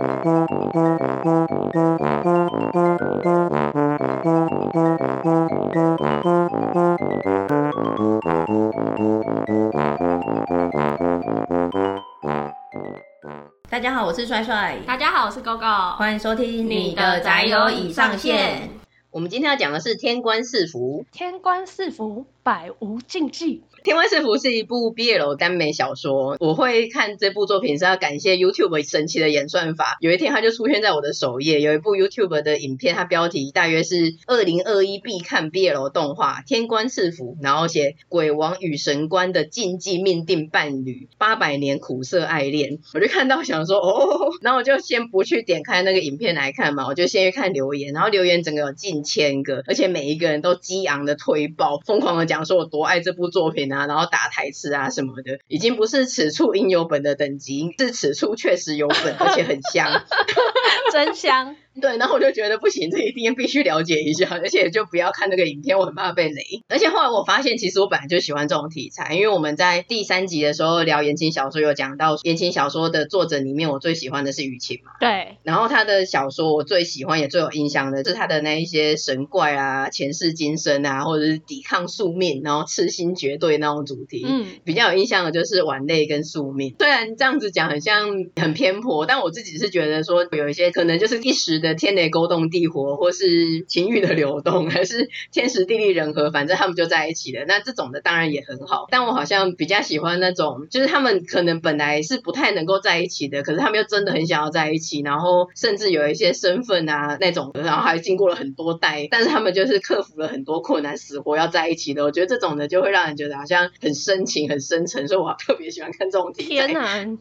大家好，我是帅帅。大家好，我是 GoGo。欢迎收听你的宅友已上线。我们今天要讲的是天官赐福。天官赐福，百无禁忌。《天官赐福》是一部 BL 耽美小说，我会看这部作品是要感谢 YouTube 神奇的演算法。有一天，它就出现在我的首页，有一部 YouTube 的影片，它标题大约是“二零二一必看 BL 动画《天官赐福》”，然后写鬼王与神官的禁忌命定伴侣，八百年苦涩爱恋。我就看到想说哦，然后我就先不去点开那个影片来看嘛，我就先去看留言，然后留言整个有近千个，而且每一个人都激昂的推爆，疯狂的讲说我多爱这部作品。啊，然后打台词啊什么的，已经不是此处应有本的等级，是此处确实有本，而且很香，真香。对，然后我就觉得不行，这一定必须了解一下，而且就不要看那个影片，我很怕被雷。而且后来我发现，其实我本来就喜欢这种题材，因为我们在第三集的时候聊言情小说，有讲到言情小说的作者里面，我最喜欢的是雨晴嘛。对。然后他的小说，我最喜欢也最有印象的，是他的那一些神怪啊、前世今生啊，或者是抵抗宿命，然后痴心绝对那种主题。嗯。比较有印象的就是碗泪跟宿命。虽然这样子讲很像很偏颇，但我自己是觉得说有一些可能就是一时的天雷勾动。地火，或是情欲的流动，还是天时地利人和，反正他们就在一起了。那这种的当然也很好，但我好像比较喜欢那种，就是他们可能本来是不太能够在一起的，可是他们又真的很想要在一起，然后甚至有一些身份啊那种的，然后还经过了很多代，但是他们就是克服了很多困难，死活要在一起的。我觉得这种的就会让人觉得好像很深情、很深沉，所以我特别喜欢看这种题材。天哪，你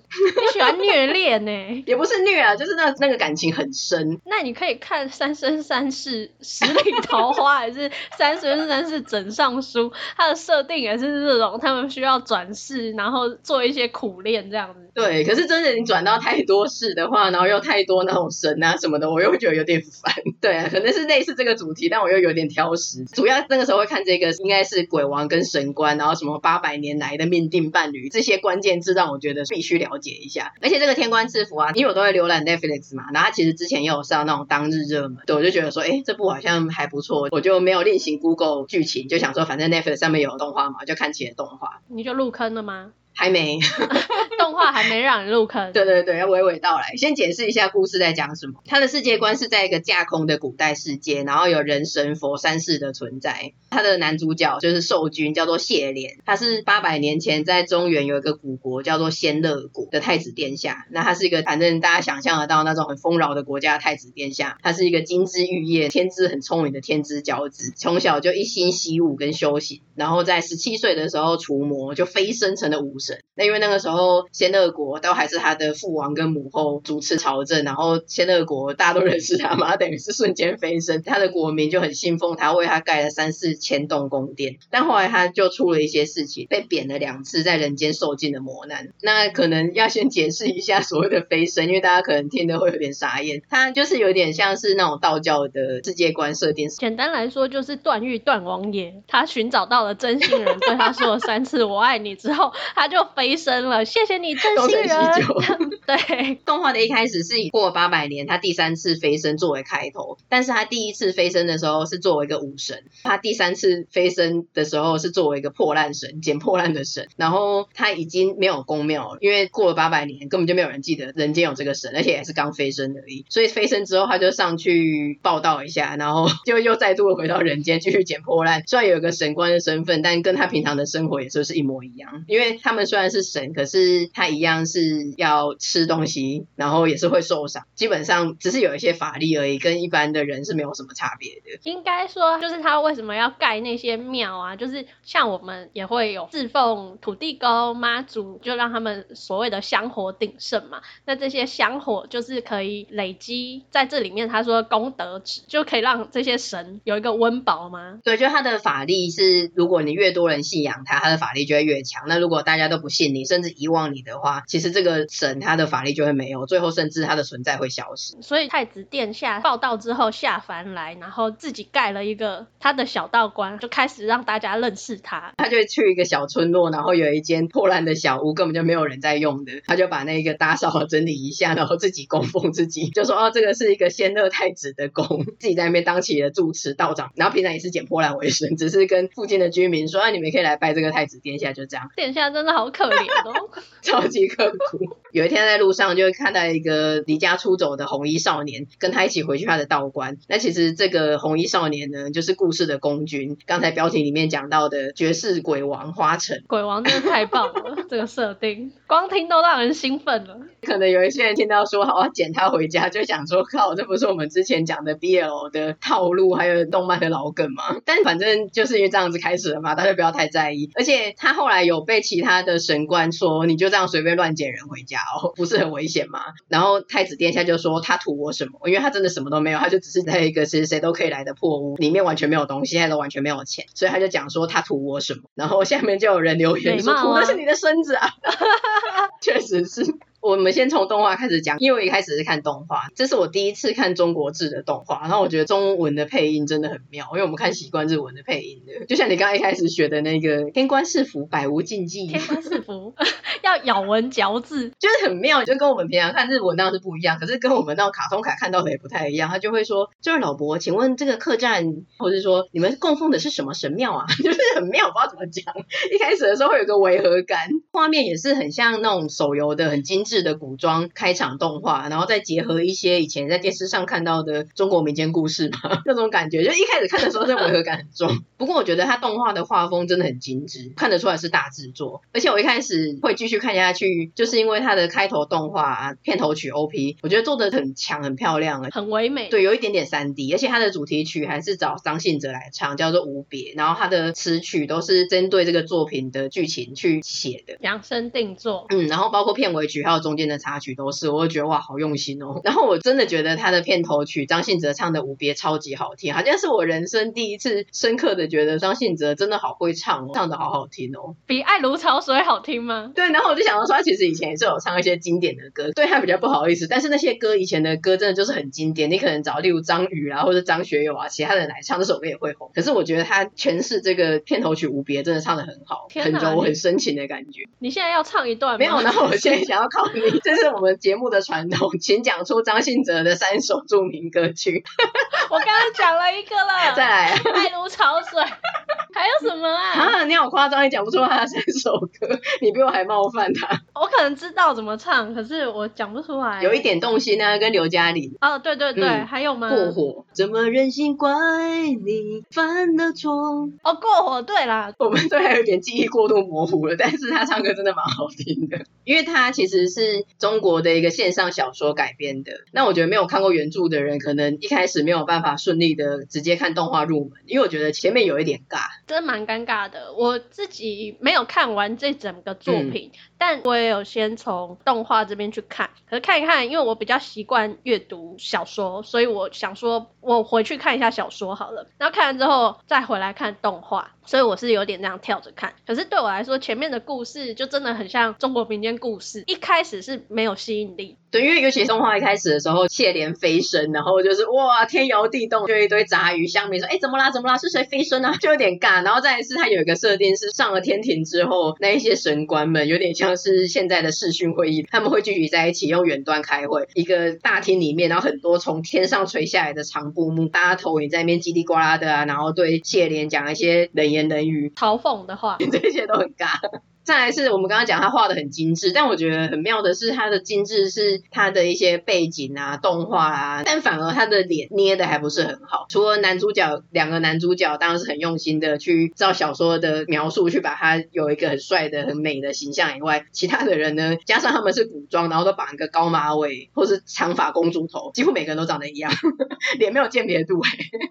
喜欢虐恋呢？也不是虐啊，就是那那个感情很深。那你可以看。三生三世十里桃花，还是三生三世枕上书？它的设定也是这种，他们需要转世，然后做一些苦练这样子。对，可是真的你转到太多世的话，然后又太多那种神啊什么的，我又觉得有点烦。对啊，可能是类似这个主题，但我又有点挑食。主要那个时候会看这个，应该是鬼王跟神官，然后什么八百年来的命定伴侣这些关键字，让我觉得必须了解一下。而且这个天官赐福啊，因为我都会浏览 Netflix 嘛，然后他其实之前也有上那种当日热门，对，我就觉得说，哎，这部好像还不错，我就没有另行 Google 剧情，就想说反正 Netflix 上面有动画嘛，就看起了动画。你就入坑了吗？还没，动画还没让你入坑。对对对，要娓娓道来。先解释一下故事在讲什么。他的世界观是在一个架空的古代世界，然后有人神佛三世的存在。他的男主角就是兽君，叫做谢怜。他是八百年前在中原有一个古国叫做仙乐国的太子殿下。那他是一个反正大家想象得到那种很丰饶的国家的太子殿下。他是一个金枝玉叶、天资很聪明的天之骄子，从小就一心习武跟修行，然后在十七岁的时候除魔，就飞升成了武神。那因为那个时候仙乐国都还是他的父王跟母后主持朝政，然后仙乐国大家都认识他嘛，等于是瞬间飞升，他的国民就很信奉他，为他盖了三四千栋宫殿。但后来他就出了一些事情，被贬了两次，在人间受尽了磨难。那可能要先解释一下所谓的飞升，因为大家可能听得会有点傻眼。他就是有点像是那种道教的世界观设定。简单来说，就是段誉段王爷，他寻找到了真心人，对他说了三次“我爱你”之后，他就飞升了。谢谢你，真心人。对，动画的一开始是以过八百年，他第三次飞升作为开头。但是他第一次飞升的时候是作为一个武神，他第三次飞升的时候是作为一个破烂神，捡破烂的神。然后他已经没有宫庙了，因为过了八百年，根本就没有人记得人间有这个神，而且也是刚飞升而已。所以飞升之后，他就上去报道一下，然后就又再度回到人间继续捡破烂。虽然有一个神官的身份，但跟他平常的生活也就是一模一样。因为他们虽然是神，可是他一样是要吃东西，然后也是会受伤。基本上只是有一些法力而已，跟一般的人是没有什么差别的。应该说，就是他为什么要盖那些庙啊？就是像我们也会有侍奉土地公、妈祖，就让他们所谓的香火鼎盛嘛。那这些香火就是可以累积在这里面，他说功德值就可以让这些神有一个温饱吗？对，就他的法力是，如果你越多人信仰他，他的法力就会越强。那如果大家都不信你，甚至遗忘你的话，其实这个神他的法力就会没有，最后甚至他的存在会消失。所以太子殿下报道之后下凡来，然后自己盖了一个他的小道观，就开始让大家认识他。他就去一个小村落，然后有一间破烂的小屋，根本就没有人在用的，他就把那个打扫整理一下，然后自己供奉自己，就说哦，这个是一个仙乐太子的宫，自己在那边当起了住持道长，然后平常也是捡破烂为生，只是跟附近的居民说，啊，你们可以来拜这个太子殿下，就这样。殿下真的好可怜哦，超级刻苦。有一天在路上就会看到一个离家出走的红衣少年，跟他一起回去他的道观。那其实这个红衣少年呢，就是故事的公君，刚才标题里面讲到的绝世鬼王花城。鬼王真的太棒了，这个设定 光听都让人兴奋了。可能有一些人听到说好要捡他回家，就想说靠，这不是我们之前讲的 BL 的套路，还有动漫的老梗吗？但反正就是因为这样子开始了嘛，大家不要太在意。而且他后来有被其他的神官说，你就这样随便乱捡人回家哦，不是很危险吗？然后太子殿下就说他图我什么？因为他真的什么都没有，他就只是在一个谁谁都可以来的破屋里面，完全没有东西，现在都完全没有钱，所以他就讲说他图我什么？然后下面就有人留言说图的是你的孙子啊，确实是。我们先从动画开始讲，因为我一开始是看动画，这是我第一次看中国制的动画，然后我觉得中文的配音真的很妙，因为我们看习惯日文的配音的，就像你刚刚一开始学的那个 “天官赐福，百无禁忌”，天官赐福要咬文嚼字，就是很妙，就跟我们平常看日文那样是不一样，可是跟我们那种卡通卡看到的也不太一样，他就会说：“这位老伯，请问这个客栈，或者说你们供奉的是什么神庙啊？” 就是很妙，不知道怎么讲。一开始的时候会有个违和感，画面也是很像那种手游的很精致的古装开场动画，然后再结合一些以前在电视上看到的中国民间故事吧，那种感觉，就一开始看的时候，这违和感很重。不过我觉得它动画的画风真的很精致，看得出来是大制作。而且我一开始会继续看下去，就是因为它的开头动画啊，片头曲 OP，我觉得做的很强，很漂亮，很唯美。对，有一点点三 D，而且它的主题曲还是找张信哲来唱，叫做《无别》，然后它的词曲都是针对这个作品的剧情去写的，量身定做。嗯，然后包括片尾曲还有中间的。插曲都是，我会觉得哇，好用心哦。然后我真的觉得他的片头曲张信哲唱的《无别》超级好听，好像是我人生第一次深刻的觉得张信哲真的好会唱哦，唱的好好听哦。比《爱如潮水》好听吗？对，然后我就想到说，他其实以前也是有唱一些经典的歌，对他比较不好意思。但是那些歌以前的歌真的就是很经典，你可能找例如张宇啊，或者张学友啊，其他人来唱这首歌也会红。可是我觉得他诠释这个片头曲《无别》真的唱的很好，很柔很深情的感觉。你现在要唱一段吗？没有，然后我现在想要考你，这是我们节目的传统，请讲出张信哲的三首著名歌曲。我刚刚讲了一个了，再来，爱如潮水，还有什么啊？啊，你好夸张，你讲不出他的三首歌，你比我还冒犯他。我可能知道怎么唱，可是我讲不出来。有一点动心呢，跟刘嘉玲。哦，对对对，嗯、还有吗？过火，怎么忍心怪你犯的错？哦，过火，对啦，我们对还有点记忆过度模糊了，但是他唱歌真的蛮好听的，因为他其实是中国的一个线上小说改编的。那我觉得没有看过原著的人，可能一开始没有办法顺利的直接看动画入门，因为我觉得前面有一点尬，真蛮尴尬的。我自己没有看完这整个作品，嗯、但我也有先从动画这边去看。可是看一看，因为我比较习惯阅读小说，所以我想说，我回去看一下小说好了。然后看完之后再回来看动画，所以我是有点这样跳着看。可是对我来说，前面的故事就真的很像中国民间故事，一开始是没有吸引力。对，因为尤其动画一开始的时候，谢莲飞升，然后就是哇，天摇地动，就一堆杂鱼乡民说，哎，怎么啦？怎么啦？是谁飞升啊？就有点尬。然后再来是，它有一个设定是上了天庭之后，那一些神官们有点像是现在的视讯会议，他们会聚集在一起用远端开会，一个大厅里面，然后很多从天上垂下来的长布幕，大家投影在那边叽里呱啦的啊，然后对谢莲讲一些冷言冷语、嘲讽的话，这些都很尬。再来是我们刚刚讲他画的很精致，但我觉得很妙的是他的精致是他的一些背景啊、动画啊，但反而他的脸捏的还不是很好。除了男主角两个男主角当然是很用心的去照小说的描述去把他有一个很帅的、很美的形象以外，其他的人呢，加上他们是古装，然后都绑一个高马尾或是长发公主头，几乎每个人都长得一样，脸没有鉴别度。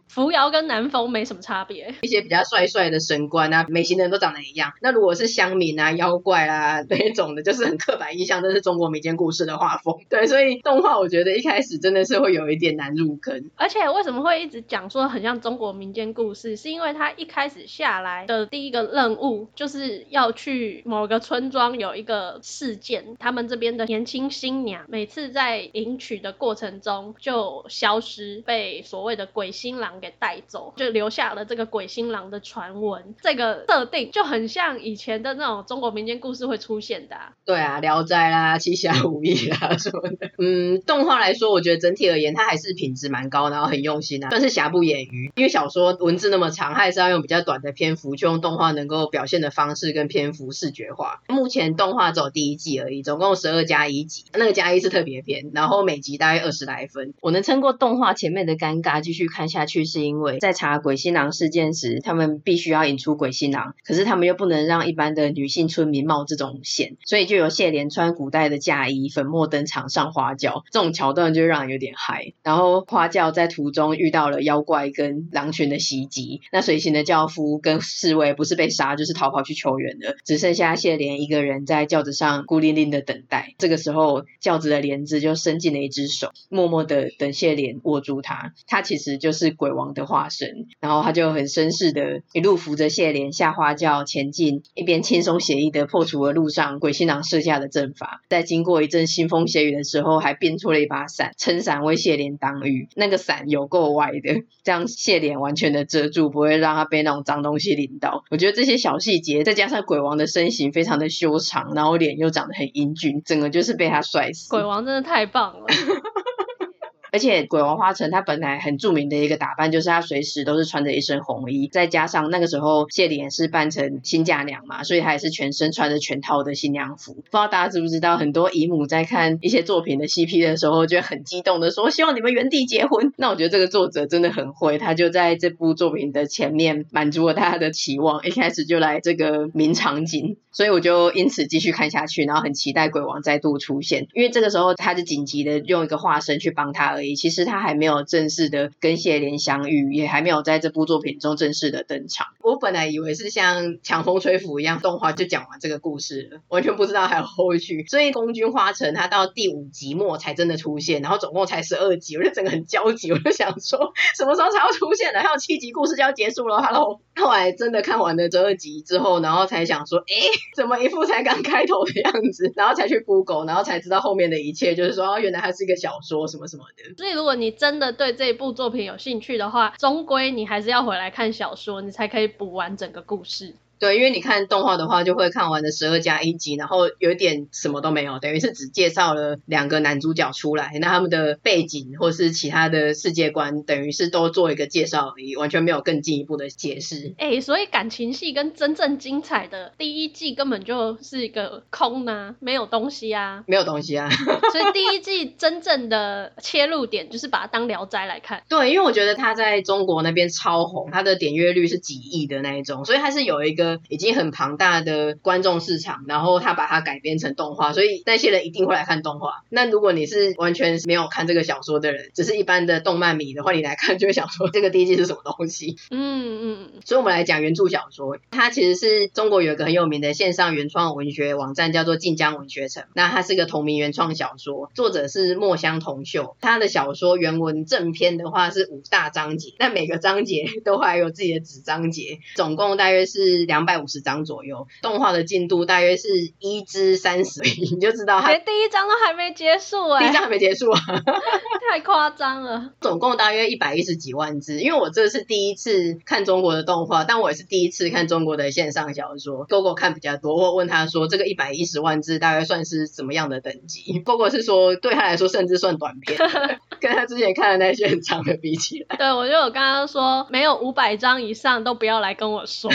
扶摇跟南风没什么差别，一些比较帅帅的神官啊、美型的人都长得一样。那如果是乡民啊。妖怪啦 那种的，就是很刻板印象，这是中国民间故事的画风。对，所以动画我觉得一开始真的是会有一点难入坑。而且为什么会一直讲说很像中国民间故事，是因为他一开始下来的第一个任务就是要去某个村庄有一个事件，他们这边的年轻新娘每次在迎娶的过程中就消失，被所谓的鬼新郎给带走，就留下了这个鬼新郎的传闻。这个设定就很像以前的那种中中国民间故事会出现的。对啊，聊斋啦、七侠五义啦什么的。嗯，动画来说，我觉得整体而言它还是品质蛮高，然后很用心啊，算是瑕不掩瑜。因为小说文字那么长，它还是要用比较短的篇幅，就用动画能够表现的方式跟篇幅视觉化。目前动画走第一季而已，总共十二加一集，那个加一是特别篇，然后每集大概二十来分。我能撑过动画前面的尴尬，继续看下去，是因为在查鬼新郎事件时，他们必须要引出鬼新郎，可是他们又不能让一般的女性村民冒这种险，所以就由谢莲穿古代的嫁衣，粉墨登场上花轿，这种桥段就让人有点嗨。然后花轿在途中遇到了妖怪跟狼群的袭击，那随行的轿夫跟侍卫不是被杀就是逃跑去求援的，只剩下谢莲一个人在轿子上孤零零的等待。这个时候，轿子的帘子就伸进了一只手，默默的等谢莲握住他。他其实就是鬼王的化身，然后他就很绅士的一路扶着谢莲下花轿前进，一边轻松协议的破除了路上鬼新郎设下的阵法。在经过一阵腥风血雨的时候，还变出了一把伞，撑伞为谢莲挡雨。那个伞有够歪的，这样谢莲完全的遮住，不会让他被那种脏东西淋到。我觉得这些小细节，再加上鬼王的身形非常的修长，然后脸又长得很英俊，整个就是被他帅死。鬼王真的太棒了。而且鬼王花城他本来很著名的一个打扮，就是他随时都是穿着一身红衣，再加上那个时候谢莲是扮成新嫁娘嘛，所以他也是全身穿着全套的新娘服。不知道大家知不知道，很多姨母在看一些作品的 CP 的时候，就很激动的说希望你们原地结婚。那我觉得这个作者真的很会，他就在这部作品的前面满足了大家的期望，一开始就来这个名场景，所以我就因此继续看下去，然后很期待鬼王再度出现，因为这个时候他就紧急的用一个化身去帮他而已。其实他还没有正式的跟谢怜相遇，也还没有在这部作品中正式的登场。我本来以为是像强风吹拂一样，动画就讲完这个故事了，完全不知道还有后续。所以宫军花城他到第五集末才真的出现，然后总共才十二集，我就整个很焦急，我就想说什么时候才要出现呢？还有七集故事就要结束了。Hello，后来真的看完了这二集之后，然后才想说，哎，怎么一副才刚开头的样子？然后才去 Google，然后才知道后面的一切，就是说哦原来它是一个小说什么什么的。所以如果你真的对这一部作品有兴趣的话，终归你还是要回来看小说，你才可以补完整个故事。对，因为你看动画的话，就会看完的十二加一集，然后有点什么都没有，等于是只介绍了两个男主角出来，那他们的背景或是其他的世界观，等于是都做一个介绍而已，完全没有更进一步的解释。哎，所以感情戏跟真正精彩的第一季根本就是一个空呢、啊，没有东西啊，没有东西啊。所以第一季真正的切入点就是把它当聊斋来看。对，因为我觉得他在中国那边超红，他的点阅率是几亿的那一种，所以他是有一个。已经很庞大的观众市场，然后他把它改编成动画，所以那些人一定会来看动画。那如果你是完全没有看这个小说的人，只是一般的动漫迷的话，你来看就会想说这个第一季是什么东西？嗯嗯嗯。所以我们来讲原著小说，它其实是中国有一个很有名的线上原创文学网站，叫做晋江文学城。那它是一个同名原创小说，作者是墨香铜臭。他的小说原文正篇的话是五大章节，那每个章节都还有自己的子章节，总共大约是两百五十章左右，动画的进度大约是一至三十，你就知道它连第一章都还没结束哎、欸，第一章还没结束啊 太夸张了。总共大约一百一十几万字，因为我这是第一次看中国的动画，但我也是第一次看中国的线上小说。Gogo 看比较多，我问他说这个一百一十万字大概算是怎么样的等级？Gogo 是说对他来说甚至算短片，跟他之前看的那些很长的比起来。对，我就有刚刚说没有五百章以上都不要来跟我说。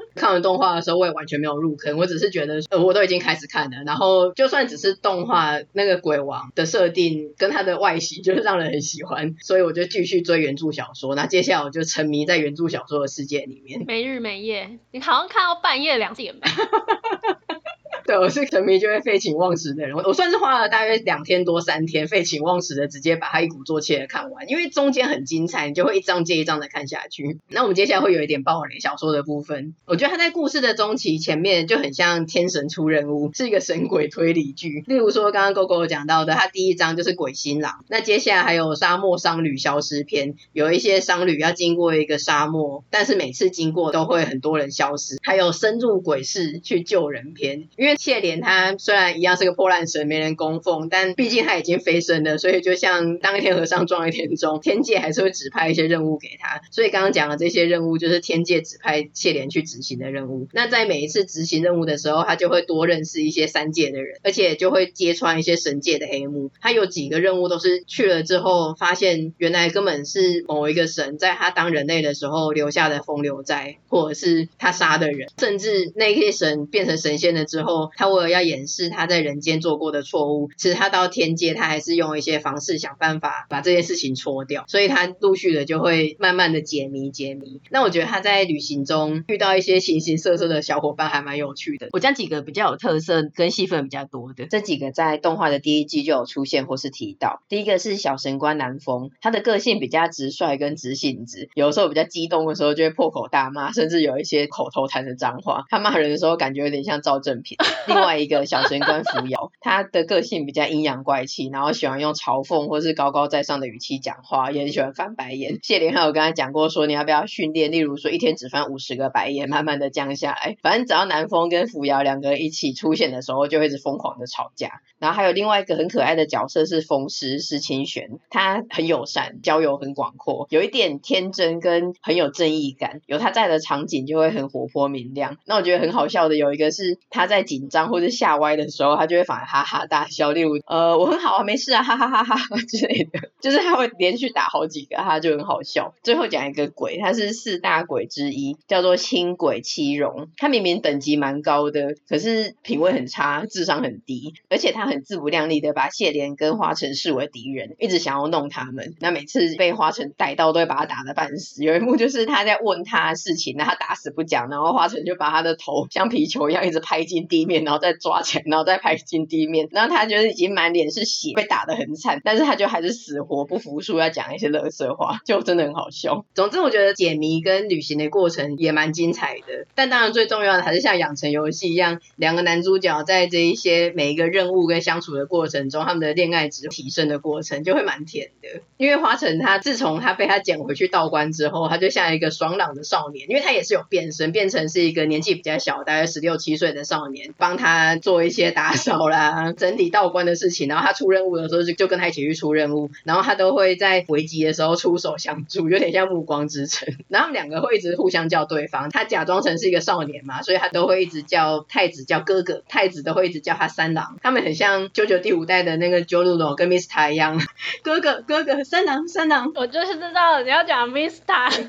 看完动画的时候，我也完全没有入坑，我只是觉得，呃，我都已经开始看了，然后就算只是动画那个鬼王的设定跟他的外形，就是让人很喜欢，所以我就继续追原著小说。那接下来我就沉迷在原著小说的世界里面，没日没夜，你好像看到半夜两点吧。对，我是沉迷就会废寝忘食的人。我算是花了大约两天多三天，废寝忘食的直接把它一鼓作气的看完，因为中间很精彩，你就会一章接一章的看下去。那我们接下来会有一点暴雷小说的部分，我觉得他在故事的中期前面就很像天神出任务，是一个神鬼推理剧。例如说刚刚 GoGo 讲到的，他第一章就是鬼新郎，那接下来还有沙漠商旅消失篇，有一些商旅要经过一个沙漠，但是每次经过都会很多人消失，还有深入鬼市去救人篇。因为谢莲他虽然一样是个破烂神，没人供奉，但毕竟他已经飞升了，所以就像当一天和尚撞一天钟，天界还是会指派一些任务给他。所以刚刚讲的这些任务，就是天界指派谢莲去执行的任务。那在每一次执行任务的时候，他就会多认识一些三界的人，而且就会揭穿一些神界的黑幕。他有几个任务都是去了之后，发现原来根本是某一个神在他当人类的时候留下的风流债，或者是他杀的人，甚至那些神变成神仙了之后，他为了要掩饰他在人间做过的错误，其实他到天界，他还是用一些方式想办法把这件事情戳掉。所以他陆续的就会慢慢的解谜解谜。那我觉得他在旅行中遇到一些形形色色的小伙伴，还蛮有趣的。我讲几个比较有特色跟戏份比较多的，这几个在动画的第一季就有出现或是提到。第一个是小神官南风，他的个性比较直率跟直性子，有时候比较激动的时候就会破口大骂，甚至有一些口头禅的脏话。他骂人的时候感觉有点像赵正平。另外一个小神官扶摇，他的个性比较阴阳怪气，然后喜欢用嘲讽或是高高在上的语气讲话，也很喜欢翻白眼。谢莲还有跟他讲过说，你要不要训练，例如说一天只翻五十个白眼，慢慢的降下来。反正只要南风跟扶摇两个人一起出现的时候，就会一直疯狂的吵架。然后还有另外一个很可爱的角色是风师施清玄，他很友善，交友很广阔，有一点天真跟很有正义感。有他在的场景就会很活泼明亮。那我觉得很好笑的有一个是他在紧张或者吓歪的时候，他就会反而哈哈大笑。例如呃我很好啊，没事啊，哈哈哈哈之类的，就是他会连续打好几个，他就很好笑。最后讲一个鬼，他是四大鬼之一，叫做青鬼七荣。他明明等级蛮高的，可是品味很差，智商很低，而且他很自不量力的把谢莲跟花城视为敌人，一直想要弄他们。那每次被花城逮到，都会把他打得半死。有一幕就是他在问他事情，那他打死不讲，然后花城就把他的头像皮球一样一直拍进地面，然后再抓起来，然后再拍进地面。然后他就是已经满脸是血，被打得很惨，但是他就还是死活不服输，要讲一些乐色话，就真的很好笑。总之，我觉得解谜跟旅行的过程也蛮精彩的。但当然，最重要的还是像养成游戏一样，两个男主角在这一些每一个任务跟相处的过程中，他们的恋爱值提升的过程就会蛮甜的。因为花城他自从他被他捡回去道观之后，他就像一个爽朗的少年，因为他也是有变身，变成是一个年纪比较小，大概十六七岁的少年，帮他做一些打扫啦、整理道观的事情。然后他出任务的时候就就跟他一起去出任务，然后他都会在危机的时候出手相助，有点像暮光之城。然后他们两个会一直互相叫对方，他假装成是一个少年嘛，所以他都会一直叫太子叫哥哥，太子都会一直叫他三郎。他们很像 JoJo 第五代的那个 Joruno 跟 Mista 一样，哥哥哥哥三郎三郎。我就是知道你要讲 Mista。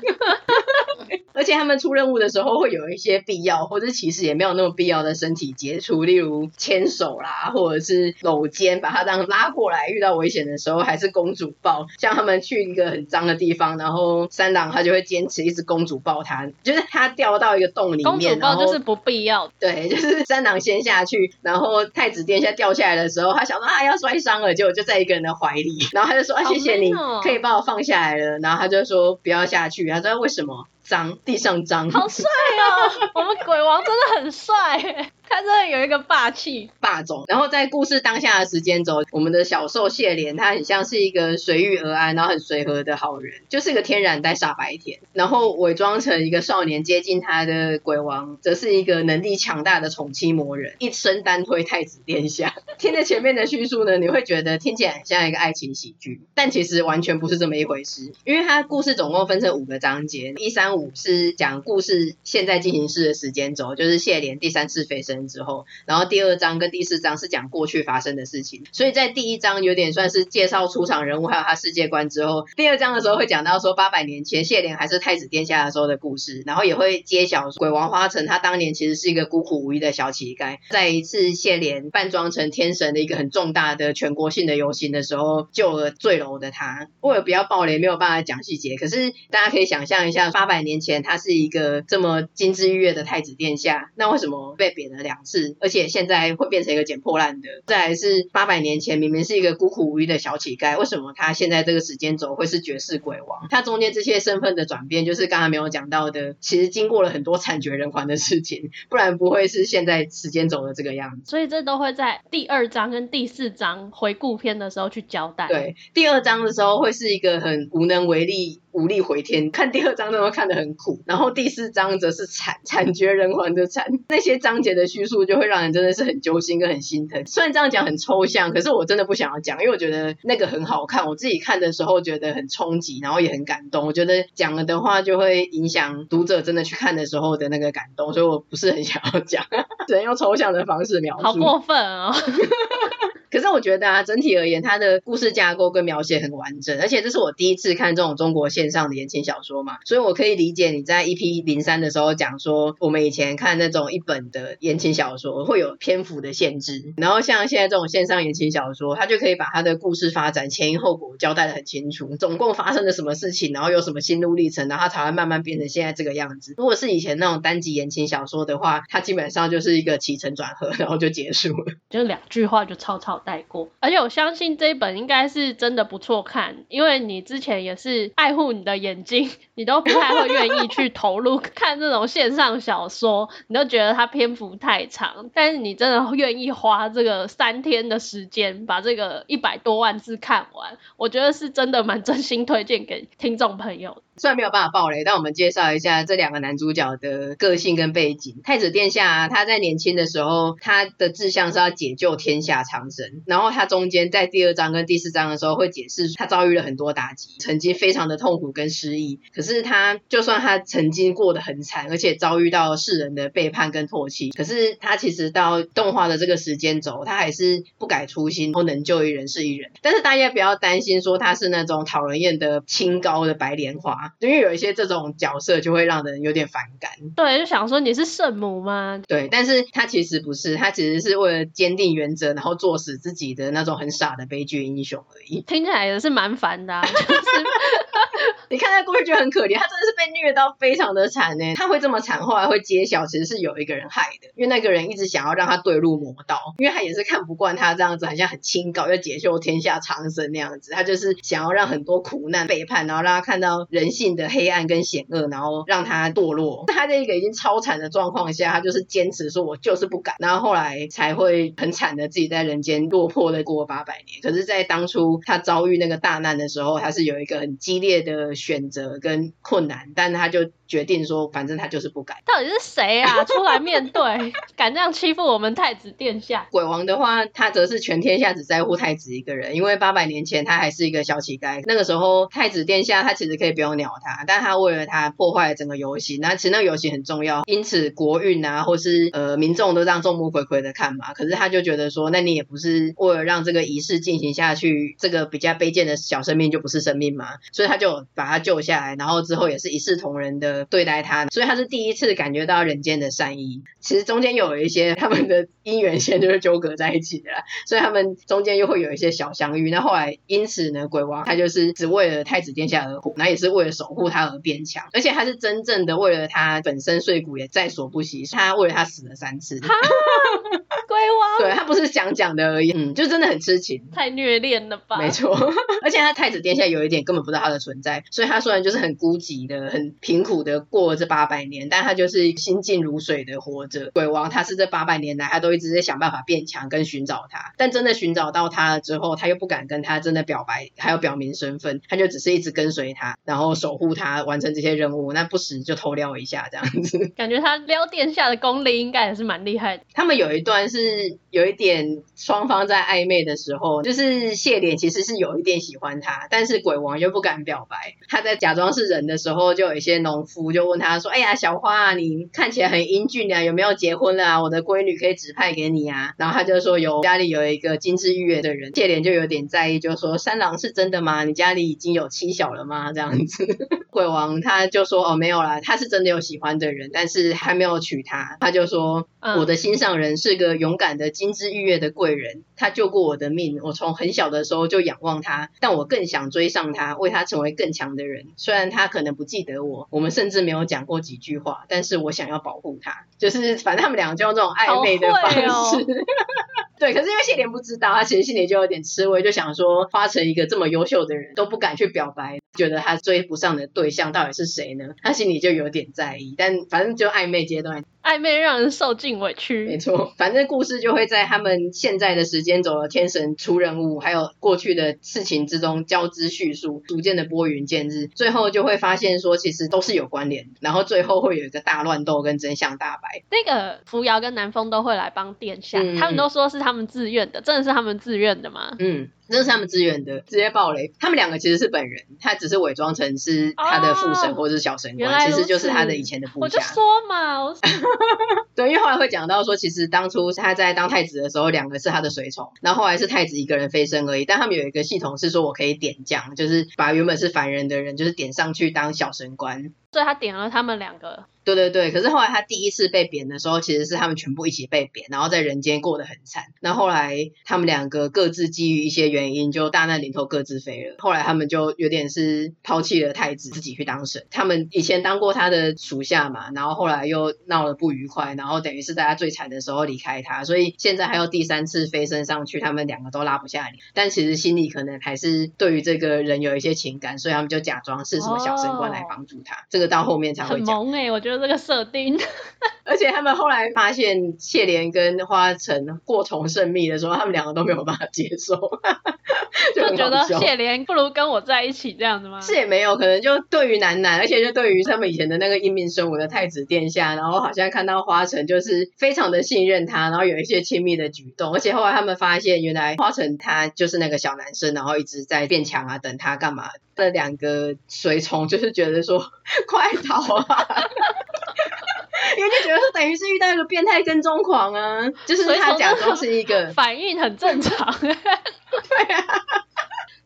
而且他们出任务的时候会有一些必要，或者其实也没有那么必要的身体接触，例如牵手啦，或者是搂肩，把他这样拉过来。遇到危险的时候还是公主抱，像他们去一个很脏的地方，然后三郎他就会坚持一直公主抱他，就是他掉到一个洞里面，公主抱就是不必要。对，就是三郎先下去，然后太子殿下掉下来的时候，他想说啊要摔伤了，结果就在一个人的怀里，然后他就说啊谢谢你，可以把我放下来了，然后他就说不要下去，他说为什么？脏，地上脏，好帅哦！我们鬼王真的很帅。他真的有一个霸气霸总，然后在故事当下的时间轴，我们的小受谢莲，他很像是一个随遇而安，然后很随和的好人，就是一个天然呆傻白甜，然后伪装成一个少年接近他的鬼王，则是一个能力强大的宠妻魔人，一生单推太子殿下。听着前面的叙述呢，你会觉得听起来很像一个爱情喜剧，但其实完全不是这么一回事，因为他故事总共分成五个章节，一三五是讲故事现在进行式的时间轴，就是谢莲第三次飞升。之后，然后第二章跟第四章是讲过去发生的事情，所以在第一章有点算是介绍出场人物还有他世界观之后，第二章的时候会讲到说八百年前谢莲还是太子殿下的时候的故事，然后也会揭晓鬼王花城他当年其实是一个孤苦无依的小乞丐，在一次谢莲扮装成天神的一个很重大的全国性的游行的时候救了坠楼的他。为了不要爆雷，没有办法讲细节，可是大家可以想象一下，八百年前他是一个这么金枝玉叶的太子殿下，那为什么被贬了？两次，而且现在会变成一个捡破烂的。再来是八百年前明明是一个孤苦无依的小乞丐，为什么他现在这个时间轴会是绝世鬼王？他中间这些身份的转变，就是刚才没有讲到的，其实经过了很多惨绝人寰的事情，不然不会是现在时间轴的这个样子。所以这都会在第二章跟第四章回顾篇的时候去交代。对，第二章的时候会是一个很无能为力。无力回天，看第二章都会看得很苦，然后第四章则是惨惨绝人寰的惨，那些章节的叙述就会让人真的是很揪心跟很心疼。虽然这样讲很抽象，可是我真的不想要讲，因为我觉得那个很好看，我自己看的时候觉得很冲击，然后也很感动。我觉得讲了的话就会影响读者真的去看的时候的那个感动，所以我不是很想要讲，只能用抽象的方式描述。好过分哦！可是我觉得啊，整体而言，它的故事架构跟描写很完整，而且这是我第一次看这种中国线上的言情小说嘛，所以我可以理解你在 EP 零三的时候讲说，我们以前看那种一本的言情小说会有篇幅的限制，然后像现在这种线上言情小说，它就可以把它的故事发展前因后果交代的很清楚，总共发生了什么事情，然后有什么心路历程，然后它才会慢慢变成现在这个样子。如果是以前那种单集言情小说的话，它基本上就是一个起承转合，然后就结束了，就两句话就草带过，而且我相信这一本应该是真的不错看，因为你之前也是爱护你的眼睛，你都不太会愿意去投入 看这种线上小说，你都觉得它篇幅太长，但是你真的愿意花这个三天的时间把这个一百多万字看完，我觉得是真的蛮真心推荐给听众朋友。虽然没有办法爆雷，但我们介绍一下这两个男主角的个性跟背景。太子殿下啊，他在年轻的时候，他的志向是要解救天下苍生。然后他中间在第二章跟第四章的时候会解释，他遭遇了很多打击，曾经非常的痛苦跟失意。可是他就算他曾经过得很惨，而且遭遇到世人的背叛跟唾弃，可是他其实到动画的这个时间轴，他还是不改初心，然后能救一人是一人。但是大家不要担心说他是那种讨人厌的清高的白莲花。因为有一些这种角色就会让人有点反感，对，就想说你是圣母吗？对，但是他其实不是，他其实是为了坚定原则，然后作死自己的那种很傻的悲剧英雄而已。听起来也是蛮烦的啊，就是。你看他过去就很可怜，他真的是被虐到非常的惨呢。他会这么惨，后来会揭晓，其实是有一个人害的，因为那个人一直想要让他堕入魔道，因为他也是看不惯他这样子，好像很清高，要解救天下苍生那样子。他就是想要让很多苦难背叛，然后让他看到人性的黑暗跟险恶，然后让他堕落。他在一个已经超惨的状况下，他就是坚持说：“我就是不敢。”然后后来才会很惨的自己在人间落魄的过八百年。可是，在当初他遭遇那个大难的时候，他是有一个很激烈的选择跟困难，但他就决定说，反正他就是不改。到底是谁啊？出来面对，敢这样欺负我们太子殿下？鬼王的话，他则是全天下只在乎太子一个人，因为八百年前他还是一个小乞丐。那个时候，太子殿下他其实可以不用鸟他，但他为了他破坏了整个游戏。那其实那个游戏很重要，因此国运啊，或是呃民众都这样众目睽睽的看嘛。可是他就觉得说，那你也不是为了让这个仪式进行下去，这个比较卑贱的小生命就不是生命嘛。所以他就把他救下来，然后之后也是一视同仁的对待他。所以他是第一次感觉到人间的善意。其实中间有一些他们的姻缘线就是纠葛在一起的啦，所以他们中间又会有一些小相遇。那后来因此呢，鬼王他就是只为了太子殿下而活，那也是为了守护他而变强，而且他是真正的为了他本身碎骨也在所不惜。他为了他死了三次。哈，鬼王，对，他不是想讲的而已，嗯，就真的很痴情，太虐恋了吧？没错，而且他太子殿下有一点根本不知道他的存在，所以他虽然就是很孤寂的、很贫苦的过了这八百年，但他就是心静如水的活着。鬼王他是这八百年来，他都一直在想办法变强跟寻找他，但真的寻找到他了之后，他又不敢跟他真的表白，还有表明身份，他就只是一直跟随他，然后守护他，完成这些任务。那不时就偷撩一下这样子，感觉他撩殿下的功力应该也是蛮厉害的。他们有一段是有一点双方在暧昧的时候，就是谢怜其实是有一点喜欢他，但是鬼王又不敢表白。他在假装是人的时候，就有一些农夫就问他说：“哎呀，小花啊，你看起来很英俊啊，有没有结婚了啊？我的闺女可以指派给你啊。”然后他就说：“有，家里有一个金枝玉叶的人。”谢莲就有点在意，就说：“三郎是真的吗？你家里已经有妻小了吗？”这样子。鬼王他就说哦没有啦，他是真的有喜欢的人，但是还没有娶她。他就说、嗯、我的心上人是个勇敢的金枝玉叶的贵人，他救过我的命，我从很小的时候就仰望他，但我更想追上他，为他成为更强的人。虽然他可能不记得我，我们甚至没有讲过几句话，但是我想要保护他。就是反正他们两个就用这种暧昧的方式。对，可是因为谢莲不知道，他其实心里就有点吃味，就想说花城一个这么优秀的人都不敢去表白，觉得他追不上的对象到底是谁呢？他心里就有点在意，但反正就暧昧阶段，暧昧让人受尽委屈。没错，反正故事就会在他们现在的时间走了天神出任务，还有过去的事情之中交织叙述，逐渐的拨云见日，最后就会发现说其实都是有关联，然后最后会有一个大乱斗跟真相大白。那个扶摇跟南风都会来帮殿下，嗯、他们都说是。他们自愿的，真的是他们自愿的吗？嗯，真的是他们自愿的，直接爆雷。他们两个其实是本人，他只是伪装成是他的副神或者是小神官，哦、其实就是他的以前的部下。我就说嘛，我 对，因为后来会讲到说，其实当初他在当太子的时候，两个是他的随从，然后后来是太子一个人飞升而已。但他们有一个系统是说，我可以点将，就是把原本是凡人的人，就是点上去当小神官。所以他点了他们两个。对对对，可是后来他第一次被贬的时候，其实是他们全部一起被贬，然后在人间过得很惨。那后来他们两个各自基于一些原因，就大难临头各自飞了。后来他们就有点是抛弃了太子，自己去当神。他们以前当过他的属下嘛，然后后来又闹了不愉快，然后等于是大家最惨的时候离开他，所以现在还有第三次飞升上去，他们两个都拉不下脸。但其实心里可能还是对于这个人有一些情感，所以他们就假装是什么小神官来帮助他。哦、这个到后面才会讲。很萌哎、欸，我觉得这个设定。而且他们后来发现谢莲跟花城过从甚密的时候，他们两个都没有办法接受，就觉得谢莲不如跟我在一起这样子吗？是也没有，可能就对于楠楠，而且就对于他们以前的那个英明神武的太子殿下，然后好像看到花城就是非常的信任他，然后有一些亲密的举动，而且后来他们发现原来花城他就是那个小男生，然后一直在变强啊，等他干嘛？这两个随从就是觉得说 快逃啊！因为就觉得说，等于是遇到一个变态跟踪狂啊，就是他假装是一个反应很正常，对啊。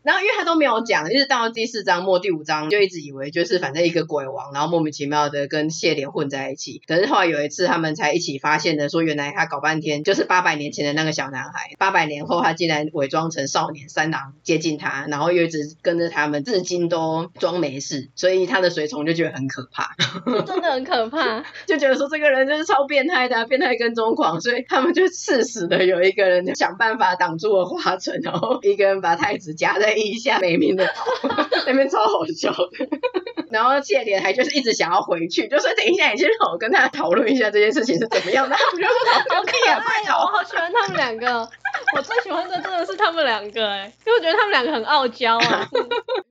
然后因为他都没有讲，一直到第四章末第五章就一直以为就是反正一个鬼王，然后莫名其妙的跟谢莲混在一起。可是后来有一次他们才一起发现的，说原来他搞半天就是八百年前的那个小男孩。八百年后他竟然伪装成少年三郎接近他，然后又一直跟着他们，至今都装没事。所以他的随从就觉得很可怕，真的很可怕，就觉得说这个人就是超变态的、啊，变态跟踪狂。所以他们就誓死的有一个人想办法挡住了花城，然后一个人把太子夹在。一下美名的头，那边超好笑的。然后谢莲还就是一直想要回去，就说等一下，你先让我跟他讨论一下这件事情是怎么样的。他们就说好可爱哦，我好喜欢他们两个。我最喜欢的真的是他们两个哎，因为我觉得他们两个很傲娇啊。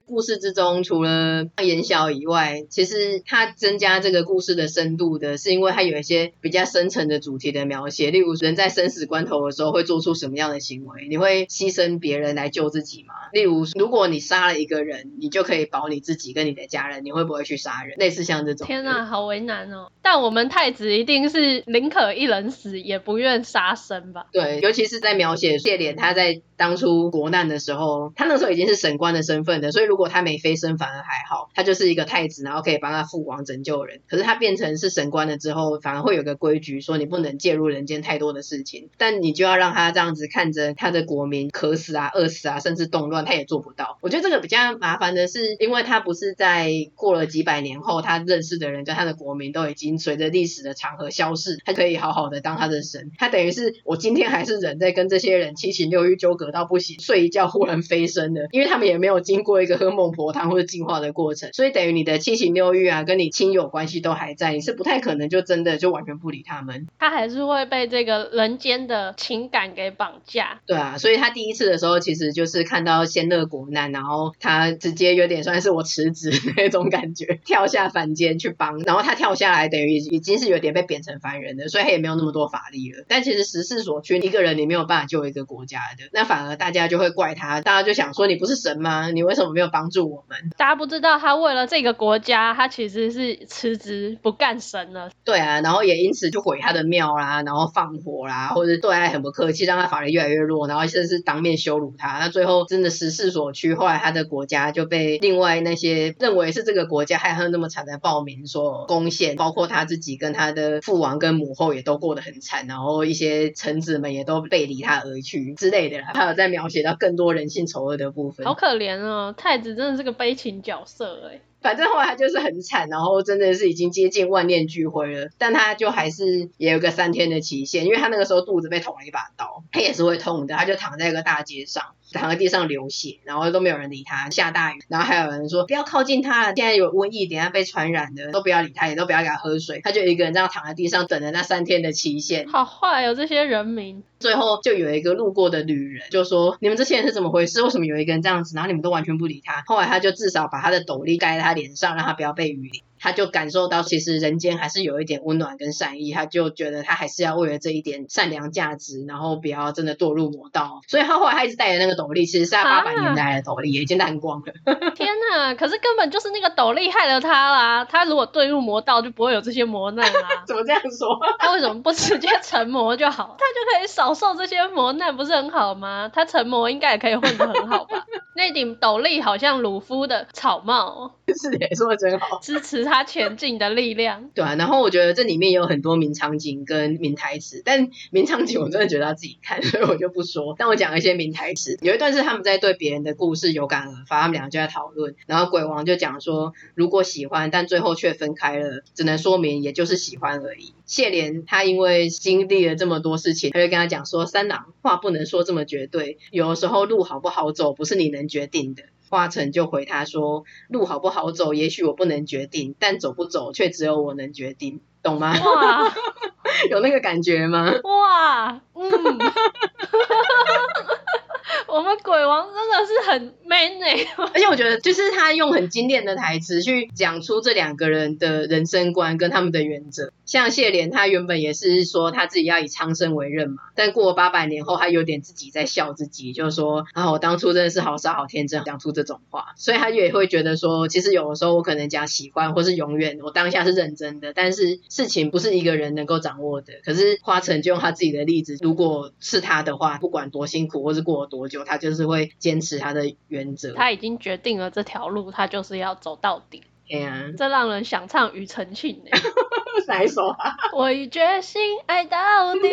故事之中，除了言笑以外，其实它增加这个故事的深度的是，因为它有一些比较深层的主题的描写，例如人在生死关头的时候会做出什么样的行为？你会牺牲别人来救自己吗？例如，如果你杀了一个人，你就可以保你自己跟你的家人，你会不会去杀人？类似像这种。天哪，好为难哦。但我们太子一定是宁可一人死，也不愿杀生吧？对，尤其是在描写谢莲他在当初国难的时候，他那时候已经是神官的身份的，所以如如果他没飞升，反而还好，他就是一个太子，然后可以帮他父王拯救人。可是他变成是神官了之后，反而会有个规矩，说你不能介入人间太多的事情，但你就要让他这样子看着他的国民渴死啊、饿死啊，甚至动乱，他也做不到。我觉得这个比较麻烦的是，因为他不是在过了几百年后，他认识的人跟他的国民都已经随着历史的长河消逝，他可以好好的当他的神。他等于是我今天还是人，在跟这些人七情六欲纠葛到不行，睡一觉忽然飞升的，因为他们也没有经过一个喝孟婆汤或者进化的过程，所以等于你的七情六欲啊，跟你亲友关系都还在，你是不太可能就真的就完全不理他们。他还是会被这个人间的情感给绑架。对啊，所以他第一次的时候，其实就是看到仙乐国难，然后他直接有点算是我辞职那种感觉，跳下凡间去帮。然后他跳下来，等于已经是有点被贬成凡人的，所以他也没有那么多法力了。但其实时势所趋，一个人你没有办法救一个国家的，那反而大家就会怪他，大家就想说你不是神吗？你为什么没有帮？帮助我们。大家不知道，他为了这个国家，他其实是辞职不干神了。对啊，然后也因此就毁他的庙啦，然后放火啦，或者对他很不客气，让他法力越来越弱，然后甚至是当面羞辱他。那最后真的时势所趋，后来他的国家就被另外那些认为是这个国家害他那么惨的暴民所攻陷，包括他自己跟他的父王跟母后也都过得很惨，然后一些臣子们也都背离他而去之类的。他有在描写到更多人性丑恶的部分，好可怜哦，太子真的是个悲情角色哎。反正后来他就是很惨，然后真的是已经接近万念俱灰了，但他就还是也有个三天的期限，因为他那个时候肚子被捅了一把刀，他也是会痛的，他就躺在一个大街上。躺在地上流血，然后都没有人理他。下大雨，然后还有人说不要靠近他了，现在有瘟疫，等下被传染的，都不要理他，也都不要给他喝水。他就一个人这样躺在地上，等着那三天的期限。好坏哦，这些人民。最后就有一个路过的旅人就说：“你们这些人是怎么回事？为什么有一个人这样子，然后你们都完全不理他？”后来他就至少把他的斗笠盖在他脸上，让他不要被雨淋。他就感受到，其实人间还是有一点温暖跟善意，他就觉得他还是要为了这一点善良价值，然后不要真的堕入魔道。所以他后来他一直戴着那个斗笠，其实是他八百年代的斗笠，啊、已经烂光了。天哪！可是根本就是那个斗笠害了他啦。他如果堕入魔道，就不会有这些磨难啦。怎么这样说？他为什么不直接成魔就好？他就可以少受这些磨难，不是很好吗？他成魔应该也可以混得很好吧？那顶斗笠好像鲁夫的草帽。是的，说的真好，支持他前进的力量。对啊，然后我觉得这里面有很多名场景跟名台词，但名场景我真的觉得要自己看，所以我就不说。但我讲一些名台词，有一段是他们在对别人的故事有感而发，他们两个就在讨论，然后鬼王就讲说，如果喜欢，但最后却分开了，只能说明也就是喜欢而已。谢莲他因为经历了这么多事情，他就跟他讲说，三郎话不能说这么绝对，有的时候路好不好走不是你能决定的。华城就回他说：“路好不好走，也许我不能决定，但走不走却只有我能决定，懂吗？”哇，有那个感觉吗？哇，嗯。我们鬼王真的是很 man 哎、欸，而且我觉得就是他用很精炼的台词去讲出这两个人的人生观跟他们的原则。像谢莲，他原本也是说他自己要以苍生为任嘛，但过了八百年后，他有点自己在笑自己，就是说啊，我当初真的是好傻好天真，讲出这种话。所以他也会觉得说，其实有的时候我可能讲喜欢或是永远，我当下是认真的，但是事情不是一个人能够掌握的。可是花城就用他自己的例子，如果是他的话，不管多辛苦或是过了多久。他就是会坚持他的原则，他已经决定了这条路，他就是要走到底。对啊，这让人想唱庾澄庆呢。哪一首啊？我已决心爱到底，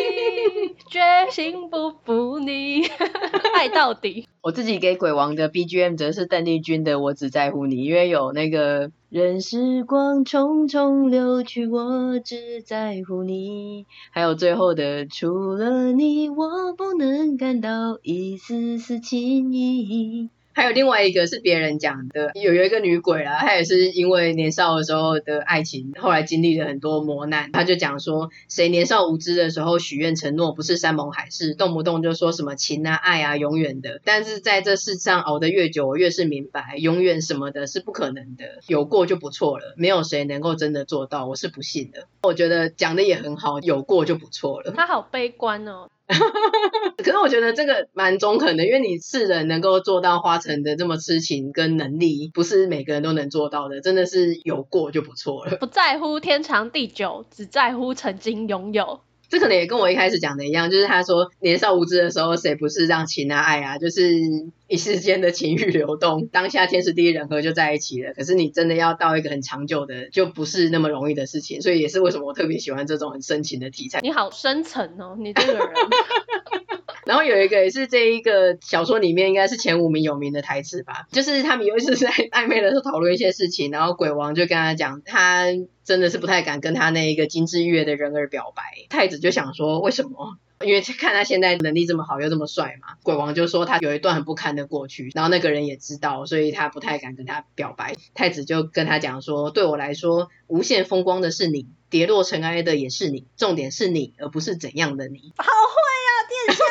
决心不负你，爱到底。我自己给鬼王的 BGM 则是邓丽君的《我只在乎你》，因为有那个任时光匆匆流去，我只在乎你，还有最后的除了你，我不能感到一丝丝情意。还有另外一个是别人讲的，有有一个女鬼啦，她也是因为年少的时候的爱情，后来经历了很多磨难，她就讲说，谁年少无知的时候许愿承诺，不是山盟海誓，动不动就说什么情啊爱啊永远的，但是在这世上熬得越久，越是明白，永远什么的是不可能的，有过就不错了，没有谁能够真的做到，我是不信的。我觉得讲的也很好，有过就不错了。他好悲观哦。可是我觉得这个蛮中肯的，因为你世人能够做到花城的这么痴情跟能力，不是每个人都能做到的，真的是有过就不错了。不在乎天长地久，只在乎曾经拥有。这可能也跟我一开始讲的一样，就是他说年少无知的时候，谁不是让情啊爱啊，就是一时间的情欲流动，当下天时地利人和就在一起了。可是你真的要到一个很长久的，就不是那么容易的事情。所以也是为什么我特别喜欢这种很深情的题材。你好深沉哦，你这个人。然后有一个也是这一个小说里面应该是前五名有名的台词吧，就是他们有一次在暧昧的时候讨论一些事情，然后鬼王就跟他讲，他真的是不太敢跟他那一个金枝玉叶的人儿表白。太子就想说，为什么？因为看他现在能力这么好又这么帅嘛。鬼王就说他有一段很不堪的过去，然后那个人也知道，所以他不太敢跟他表白。太子就跟他讲说，对我来说，无限风光的是你，跌落尘埃的也是你，重点是你，而不是怎样的你。好会。殿下，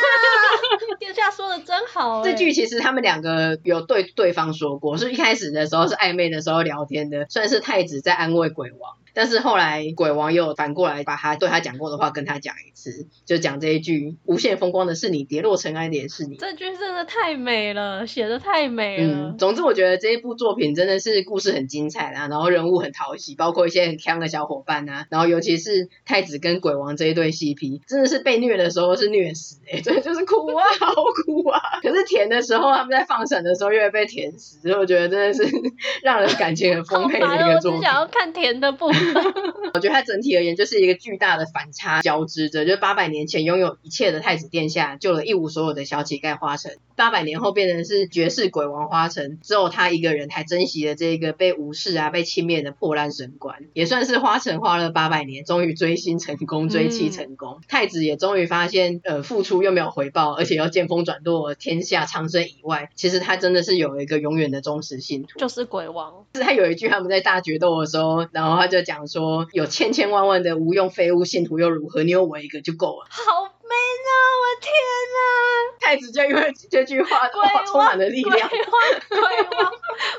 殿下说的真好。这句其实他们两个有对对方说过，是一开始的时候是暧昧的时候聊天的，算是太子在安慰鬼王。但是后来鬼王又反过来把他对他讲过的话跟他讲一次，就讲这一句：“无限风光的是你，跌落尘埃的也是你。”这句真的太美了，写的太美了。嗯，总之我觉得这一部作品真的是故事很精彩啦，然后人物很讨喜，包括一些很强的小伙伴啊，然后尤其是太子跟鬼王这一对 CP，真的是被虐的时候是虐死哎、欸，真的就是哭啊，好哭啊！可是甜的时候，他们在放闪的时候又会被甜死，所以我觉得真的是 让人感情很 丰沛的一个作品。我只想要看甜的部分。我觉得它整体而言就是一个巨大的反差交织着，就是八百年前拥有一切的太子殿下救了一无所有的小乞丐花城，八百年后变成是绝世鬼王花城，只有他一个人还珍惜了这个被无视啊、被轻蔑的破烂神官，也算是花城花了八百年，终于追星成功、追妻成功。嗯、太子也终于发现，呃，付出又没有回报，而且要见风转舵，天下苍生以外，其实他真的是有一个永远的忠实信徒，就是鬼王。是他有一句他们在大决斗的时候，然后他就讲说，有千千万万的无用废物信徒又如何？你有我一个就够了。好。没呢，我天哪！太子就因为这句话，话充满了力量。鬼王，鬼王，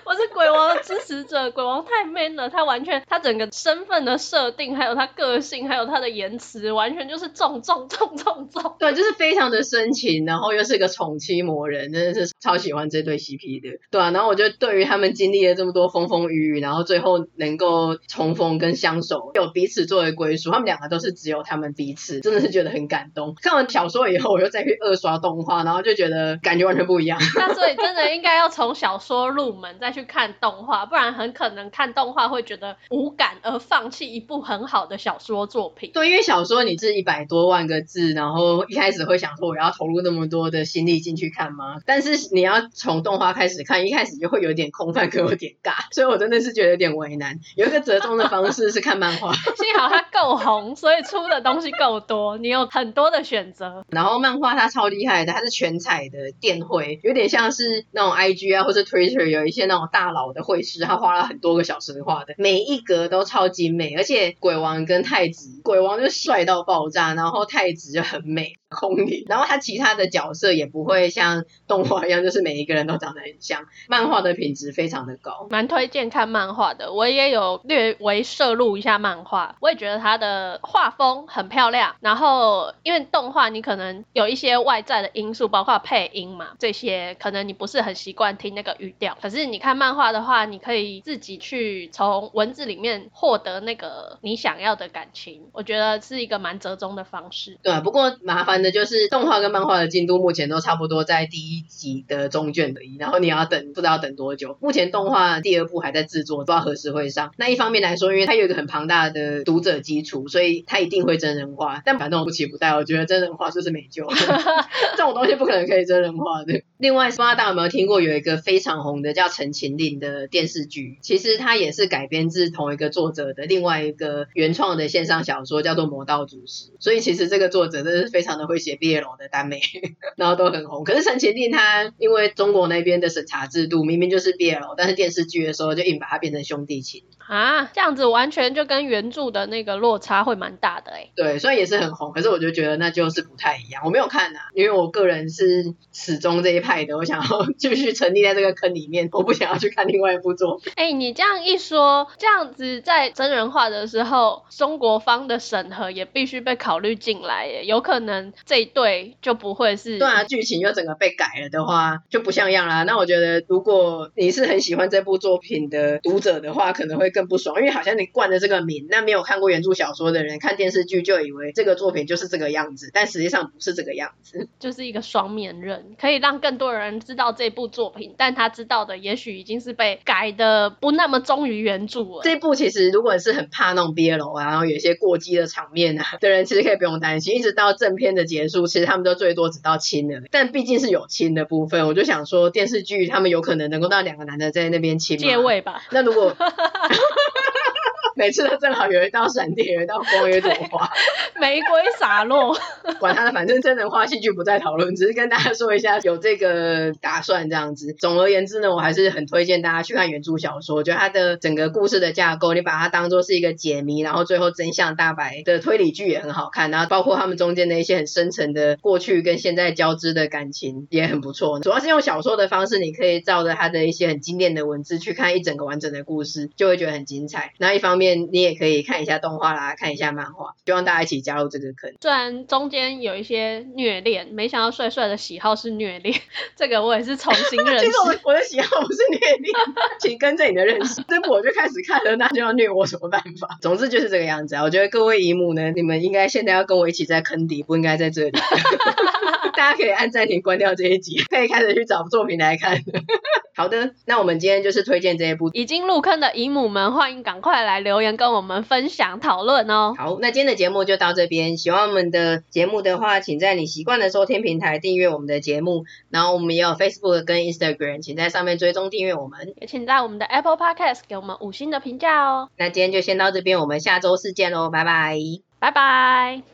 我是鬼王的支持者。鬼王太 man 了，他完全，他整个身份的设定，还有他个性，还有他的言辞，完全就是重重重重重。对，就是非常的深情，然后又是个宠妻魔人，真的是超喜欢这对 CP 的。对啊，然后我觉得对于他们经历了这么多风风雨雨，然后最后能够重逢跟相守，有彼此作为归属，他们两个都是只有他们彼此，真的是觉得很感动。看完小说以后，我又再去二刷动画，然后就觉得感觉完全不一样。那所以真的应该要从小说入门，再去看动画，不然很可能看动画会觉得无感，而放弃一部很好的小说作品。对，因为小说你是一百多万个字，然后一开始会想说我要投入那么多的心力进去看吗？但是你要从动画开始看，一开始就会有点空泛，可有点尬，所以我真的是觉得有点为难。有一个折中的方式是看漫画，幸好它够红，所以出的东西够多，你有很多的选择。然后漫画它超厉害的，它是全彩的电绘，有点像是那种 IG 啊或者 Twitter 有一些那种大佬的绘师，他花了很多个小时画的，每一格都超级美，而且鬼王跟太子，鬼王就帅到爆炸，然后太子就很美。空灵，然后他其他的角色也不会像动画一样，就是每一个人都长得很像。漫画的品质非常的高，蛮推荐看漫画的。我也有略微摄入一下漫画，我也觉得它的画风很漂亮。然后因为动画你可能有一些外在的因素，包括配音嘛，这些可能你不是很习惯听那个语调。可是你看漫画的话，你可以自己去从文字里面获得那个你想要的感情。我觉得是一个蛮折中的方式。对，不过麻烦。的就是动画跟漫画的进度目前都差不多在第一集的中卷而已，然后你要等不知道等多久。目前动画第二部还在制作，不知道何时会上。那一方面来说，因为它有一个很庞大的读者基础，所以它一定会真人化。但反正我不期不待，我觉得真人化就是没救，这种东西不可能可以真人化的。另外，不知道大家有没有听过有一个非常红的叫《陈情令》的电视剧，其实它也是改编自同一个作者的另外一个原创的线上小说，叫做《魔道祖师》。所以其实这个作者真的是非常的。会写 BL 的耽美，然后都很红。可是陈情令它因为中国那边的审查制度，明明就是 BL，但是电视剧的时候就硬把它变成兄弟情啊，这样子完全就跟原著的那个落差会蛮大的哎。对，虽然也是很红，可是我就觉得那就是不太一样。我没有看啊，因为我个人是始终这一派的，我想要 继续沉溺在这个坑里面，我不想要去看另外一部作品。哎，你这样一说，这样子在真人化的时候，中国方的审核也必须被考虑进来耶，有可能。这一对就不会是对啊，剧情又整个被改了的话，就不像样啦。那我觉得，如果你是很喜欢这部作品的读者的话，可能会更不爽，因为好像你冠了这个名，那没有看过原著小说的人看电视剧就以为这个作品就是这个样子，但实际上不是这个样子，就是一个双面刃，可以让更多人知道这部作品，但他知道的也许已经是被改的不那么忠于原著了。这部其实如果是很怕那种 BL 啊，然后有一些过激的场面啊 的人，其实可以不用担心，一直到正片的结束。其实他们都最多只到亲了，但毕竟是有亲的部分，我就想说电视剧他们有可能能够让两个男的在那边亲借位吧？那如果。每次都正好有一道闪电，有一道光，有一朵花，玫瑰洒落。管他的，反正真人化戏剧不再讨论，只是跟大家说一下有这个打算这样子。总而言之呢，我还是很推荐大家去看原著小说，觉得它的整个故事的架构，你把它当做是一个解谜，然后最后真相大白的推理剧也很好看。然后包括他们中间的一些很深层的过去跟现在交织的感情也很不错。主要是用小说的方式，你可以照着它的一些很经典的文字去看一整个完整的故事，就会觉得很精彩。那一方面。面你也可以看一下动画啦，看一下漫画，希望大家一起加入这个坑。虽然中间有一些虐恋，没想到帅帅的喜好是虐恋，这个我也是重新 认识。其实我我的喜好不是虐恋，请跟着你的认识。这部我就开始看了，那就要虐我什么办法？总之就是这个样子啊。我觉得各位姨母呢，你们应该现在要跟我一起在坑底，不应该在这里。大家可以按暂停关掉这一集，可以开始去找作品来看。好的，那我们今天就是推荐这一部。已经入坑的姨母们，欢迎赶快来留言跟我们分享讨论哦。好，那今天的节目就到这边。喜欢我们的节目的话，请在你习惯的收听平台订阅我们的节目。然后我们也有 Facebook 跟 Instagram，请在上面追踪订阅我们。也请在我们的 Apple Podcast 给我们五星的评价哦。那今天就先到这边，我们下周四见喽，拜拜。拜拜。